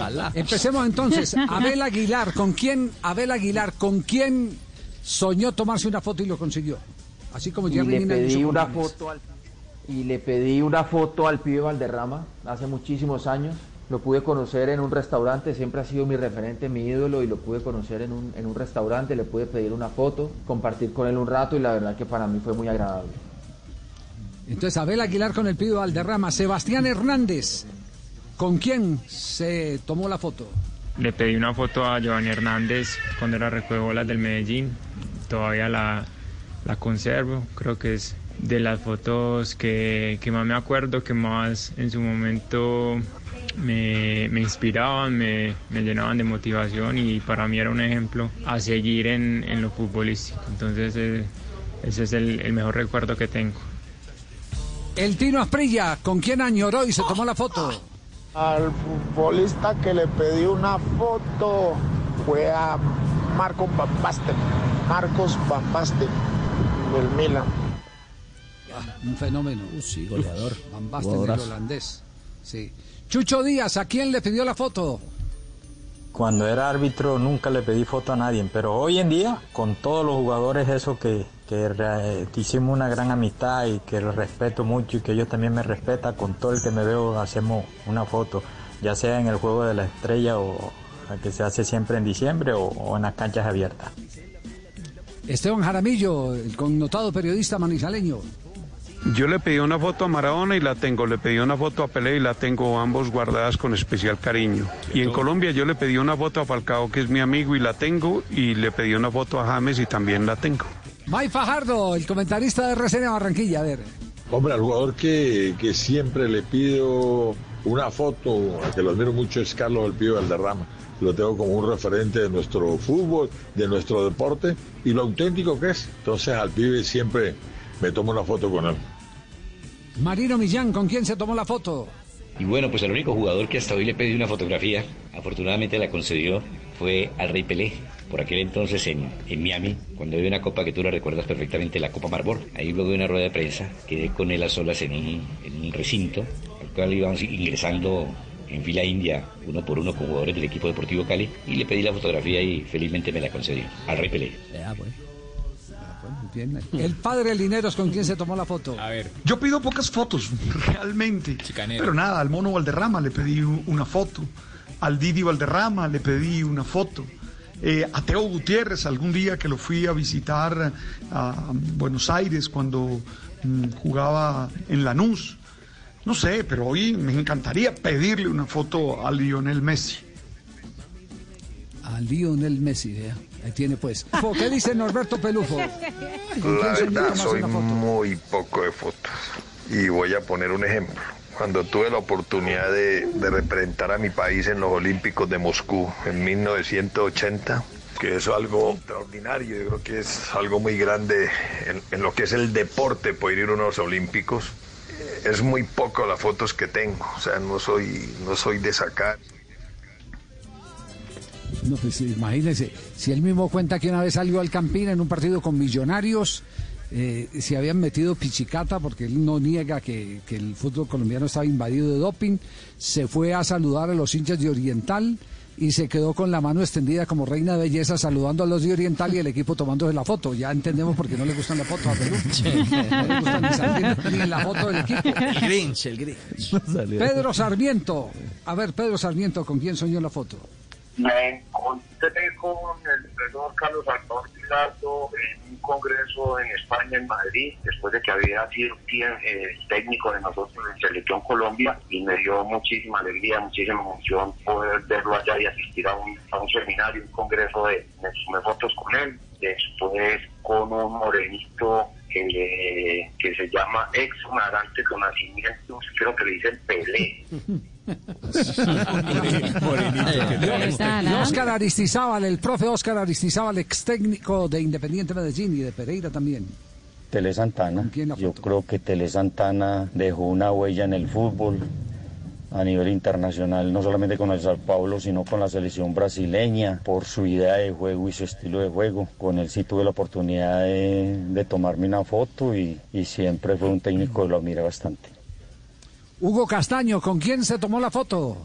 Ojalá. Empecemos entonces. Abel Aguilar, ¿con quién? Abel Aguilar, ¿con quién soñó tomarse una foto y lo consiguió? Así como y Jerry le Mina pedí una foto al y le pedí una foto al pibe Valderrama hace muchísimos años. Lo pude conocer en un restaurante, siempre ha sido mi referente, mi ídolo, y lo pude conocer en un, en un restaurante, le pude pedir una foto, compartir con él un rato, y la verdad que para mí fue muy agradable. Entonces, Abel Aguilar con el pibe Valderrama. Sebastián Hernández, ¿con quién se tomó la foto? Le pedí una foto a Giovanni Hernández cuando era recoge del Medellín. Todavía la, la conservo. Creo que es de las fotos que, que más me acuerdo, que más en su momento me, me inspiraban, me, me llenaban de motivación y para mí era un ejemplo a seguir en, en lo futbolístico. Entonces eh, ese es el, el mejor recuerdo que tengo. El Tino Asprilla, ¿con quién añoró y se tomó la foto? Al futbolista que le pedí una foto fue a Marco Van Basten, Marcos Van Basten, del Milan. Un fenómeno. Uh, sí, goleador. Van Basten, el holandés. Sí. Chucho Díaz, ¿a quién le pidió la foto? Cuando era árbitro nunca le pedí foto a nadie, pero hoy en día, con todos los jugadores, eso que, que hicimos una gran amistad y que respeto mucho y que ellos también me respetan, con todo el que me veo hacemos una foto, ya sea en el juego de la estrella o que se hace siempre en diciembre o, o en las canchas abiertas. Esteban Jaramillo, el connotado periodista manizaleño. Yo le pedí una foto a Maradona y la tengo, le pedí una foto a Pelé y la tengo ambos guardadas con especial cariño. Y en Colombia yo le pedí una foto a Falcao, que es mi amigo, y la tengo, y le pedí una foto a James y también la tengo. Mike Fajardo, el comentarista de RCN Barranquilla. A ver. Hombre, al jugador que, que siempre le pido una foto, al que lo admiro mucho es Carlos El Pío Valderrama. Lo tengo como un referente de nuestro fútbol, de nuestro deporte y lo auténtico que es. Entonces al pibe siempre me tomo una foto con él. Marino Millán, ¿con quién se tomó la foto? Y bueno, pues el único jugador que hasta hoy le pedí una fotografía, afortunadamente la concedió, fue al Rey Pelé. Por aquel entonces en, en Miami, cuando había una copa que tú la recuerdas perfectamente, la Copa Marlboro. Ahí luego de una rueda de prensa, quedé con él a solas en un, en un recinto, al cual íbamos ingresando en fila india, uno por uno con jugadores del equipo deportivo Cali, y le pedí la fotografía y felizmente me la concedió, al Rey Pelé. Ya, pues. Bien. El padre Lineros, ¿con quién se tomó la foto? A ver, Yo pido pocas fotos, realmente. Chicanero. Pero nada, al mono Valderrama le pedí una foto. Al Didi Valderrama le pedí una foto. Eh, a Teo Gutiérrez, algún día que lo fui a visitar a Buenos Aires cuando mm, jugaba en Lanús. No sé, pero hoy me encantaría pedirle una foto a Lionel Messi. A Lionel Messi, vea. Ahí tiene pues. ¿Qué dice Norberto Pelufo? ¿Con La verdad, soy muy poco de fotos. Y voy a poner un ejemplo. Cuando tuve la oportunidad de, de representar a mi país en los Olímpicos de Moscú en 1980, que eso es algo extraordinario, yo creo que es algo muy grande en, en lo que es el deporte, poder ir a unos Olímpicos. Es muy poco las fotos que tengo, o sea, no soy, no soy de sacar. No, pues imagínese, si él mismo cuenta que una vez salió al Campín en un partido con millonarios, eh, se habían metido pichicata porque él no niega que, que el fútbol colombiano estaba invadido de doping, se fue a saludar a los hinchas de Oriental y se quedó con la mano extendida como reina de belleza saludando a los de Oriental y el equipo tomándose la foto. Ya entendemos por qué no le gustan las fotos a Perú. No le gustan ni salir ni en la foto del equipo. el Grinch, el Grinch. Pedro Sarmiento. A ver, Pedro Sarmiento, ¿con quién soñó la foto? Me encontré con el profesor Carlos Alfonso Pilardo en un congreso en España, en Madrid, después de que había sido eh, técnico de nosotros en Selección Colombia, y me dio muchísima alegría, muchísima emoción poder verlo allá y asistir a un, a un seminario, un congreso de, me tomé fotos con él, después con un morenito que, le- que se llama ex Marante con nacimiento, creo que le dicen Pelé. Oscar Aristizábal, el profe Oscar Aristizábal, ex técnico de Independiente Medellín y de Pereira también. Tele Santana. Yo creo que Tele Santana dejó una huella en el fútbol a nivel internacional, no solamente con el Sao Paulo, sino con la selección brasileña, por su idea de juego y su estilo de juego. Con él sí tuve la oportunidad de, de tomarme una foto y, y siempre fue un técnico que lo admiré bastante. Hugo Castaño, ¿con quién se tomó la foto?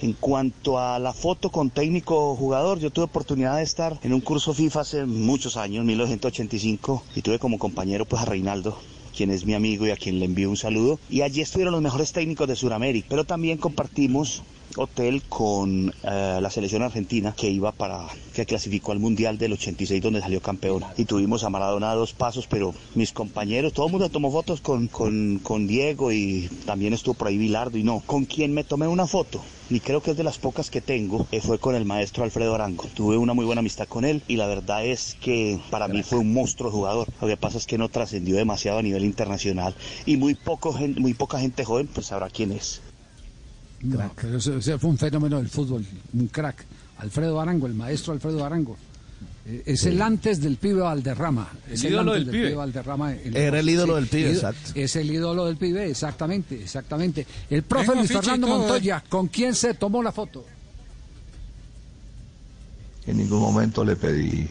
En cuanto a la foto con técnico jugador, yo tuve oportunidad de estar en un curso FIFA hace muchos años, 1985, y tuve como compañero pues a Reinaldo, quien es mi amigo y a quien le envío un saludo. Y allí estuvieron los mejores técnicos de Sudamérica, pero también compartimos hotel con eh, la selección argentina que iba para que clasificó al mundial del 86 donde salió campeón y tuvimos a Maradona a dos pasos pero mis compañeros todo el mundo tomó fotos con, con, Diego y también estuvo por ahí Bilardo y no con quien me tomé una foto y creo que es de las pocas que tengo, eh, fue con el maestro Alfredo Arango. Tuve una muy buena amistad con él y la verdad es que para mí fue un monstruo jugador. Lo que pasa es que no trascendió demasiado a nivel internacional y muy, poco, muy poca gente joven pues sabrá quién es. No, pero ese, ese fue un fenómeno del fútbol, un crack. Alfredo Arango, el maestro Alfredo Arango. Eh, Es el antes del pibe Valderrama. Es El ídolo antes del pibe. Valderrama. Era el ídolo del pibe, exacto. Es el ídolo del pibe, exactamente, exactamente. El profe Luis Fernando todo, Montoya, ¿con quién se tomó la foto? En ningún momento le pedí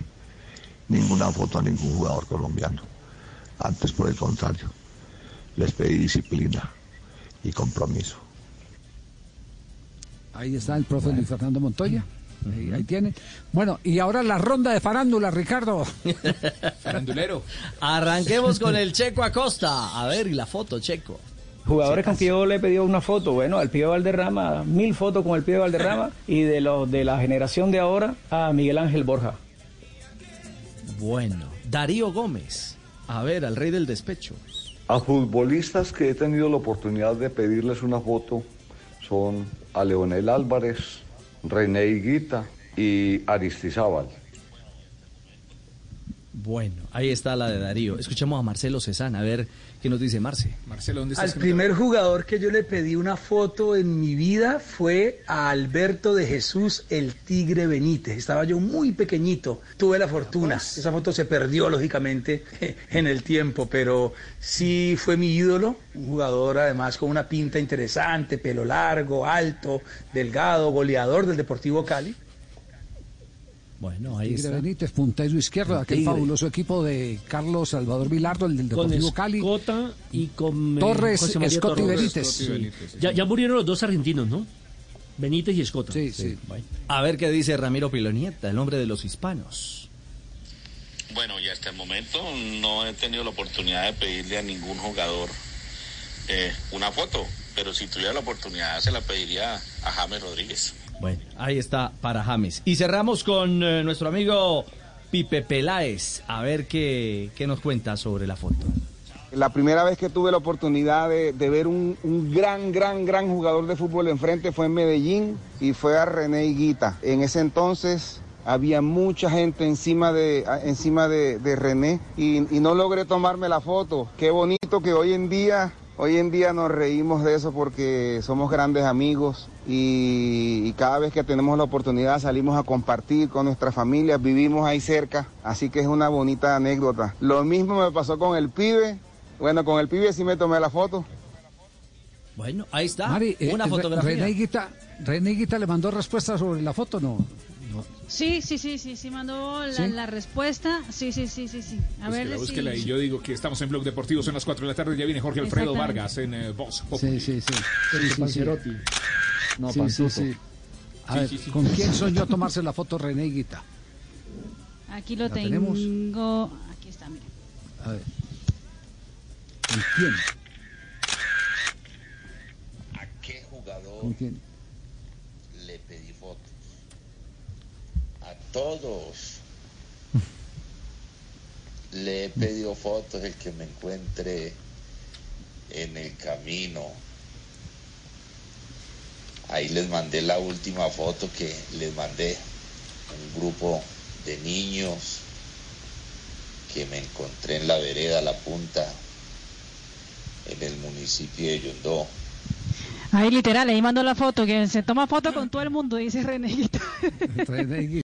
ninguna foto a ningún jugador colombiano. Antes, por el contrario, les pedí disciplina y compromiso. Ahí está el profe Luis Fernando Montoya. Ahí, ahí tiene. Bueno, y ahora la ronda de farándula, Ricardo. Farandulero. Arranquemos con el Checo Acosta. A ver, y la foto, Checo. Jugadores con que yo le he pedido una foto, bueno, al Pío Valderrama, mil fotos con el Pío Valderrama y de los de la generación de ahora a Miguel Ángel Borja. Bueno, Darío Gómez. A ver, al rey del despecho. A futbolistas que he tenido la oportunidad de pedirles una foto son a Leonel Álvarez, René Higuita y Aristizábal. Bueno, ahí está la de Darío. Escuchemos a Marcelo Cezán, a ver qué nos dice Marce. Marcelo, ¿dónde Al primer jugador que yo le pedí una foto en mi vida fue a Alberto de Jesús el Tigre Benítez. Estaba yo muy pequeñito, tuve la fortuna. Esa foto se perdió lógicamente en el tiempo, pero sí fue mi ídolo, un jugador además con una pinta interesante, pelo largo, alto, delgado, goleador del Deportivo Cali. Bueno, ahí Tigre está. Benítez, puntero izquierdo, El aquel Tigre. fabuloso equipo de Carlos Salvador Vilardo, el del con Deportivo Cali. Y con eh, Torres, José María Escota y Torres. Benítez. Sí. Ya, ya murieron los dos argentinos, ¿no? Benítez y Escota. Sí, sí. A ver qué dice Ramiro Pilonieta, el hombre de los hispanos. Bueno, y hasta el momento no he tenido la oportunidad de pedirle a ningún jugador eh, una foto, pero si tuviera la oportunidad se la pediría a James Rodríguez. Bueno, ahí está para James. Y cerramos con eh, nuestro amigo Pipe Peláez. A ver qué, qué nos cuenta sobre la foto. La primera vez que tuve la oportunidad de, de ver un, un gran, gran, gran jugador de fútbol enfrente fue en Medellín y fue a René Higuita. En ese entonces había mucha gente encima de, encima de, de René y, y no logré tomarme la foto. Qué bonito que hoy en día, hoy en día nos reímos de eso porque somos grandes amigos y, y cada vez que tenemos la oportunidad salimos a compartir con nuestras familias, vivimos ahí cerca, así que es una bonita anécdota. Lo mismo me pasó con el pibe. Bueno, con el pibe sí me tomé la foto. Bueno, ahí está. Mari, eh, una Re- fotografía. René Higuita, René Higuita le mandó respuesta sobre la foto, ¿no? No. Sí, sí, sí, sí, sí, mandó la, ¿Sí? la respuesta. Sí, sí, sí, sí, sí. A ver, Búsquela, búsquela. Y yo digo que estamos en Blog Deportivo, son las 4 de la tarde. Ya viene Jorge Alfredo. Vargas en eh, Voz Sí, sí, sí. El No, Sí, sí. A Sí, ver, sí, sí. ¿con quién soñó tomarse la foto René Higuita? Aquí lo ¿La tengo. tenemos? Aquí está, mira. A ver. ¿Con quién? ¿A qué jugador ¿Con quién? le pedí fotos? A todos. Le he pedido fotos el que me encuentre en el camino. Ahí les mandé la última foto que les mandé. Un grupo de niños que me encontré en la vereda La Punta, en el municipio de Yondó. Ahí literal, ahí mandó la foto, que se toma foto con todo el mundo, dice Higuita.